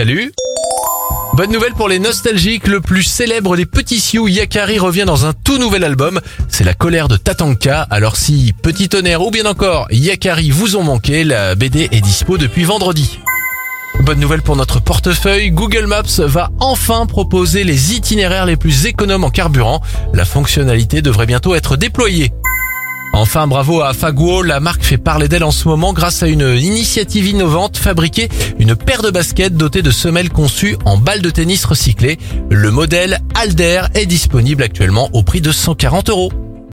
Salut Bonne nouvelle pour les nostalgiques, le plus célèbre des petits Sioux, Yakari revient dans un tout nouvel album. C'est la colère de Tatanka. Alors si Petit Tonnerre ou bien encore Yakari vous ont manqué, la BD est dispo depuis vendredi. Bonne nouvelle pour notre portefeuille, Google Maps va enfin proposer les itinéraires les plus économes en carburant. La fonctionnalité devrait bientôt être déployée. Enfin, bravo à Faguo, la marque fait parler d'elle en ce moment grâce à une initiative innovante, fabriquer une paire de baskets dotée de semelles conçues en balles de tennis recyclées. Le modèle Alder est disponible actuellement au prix de 140 euros.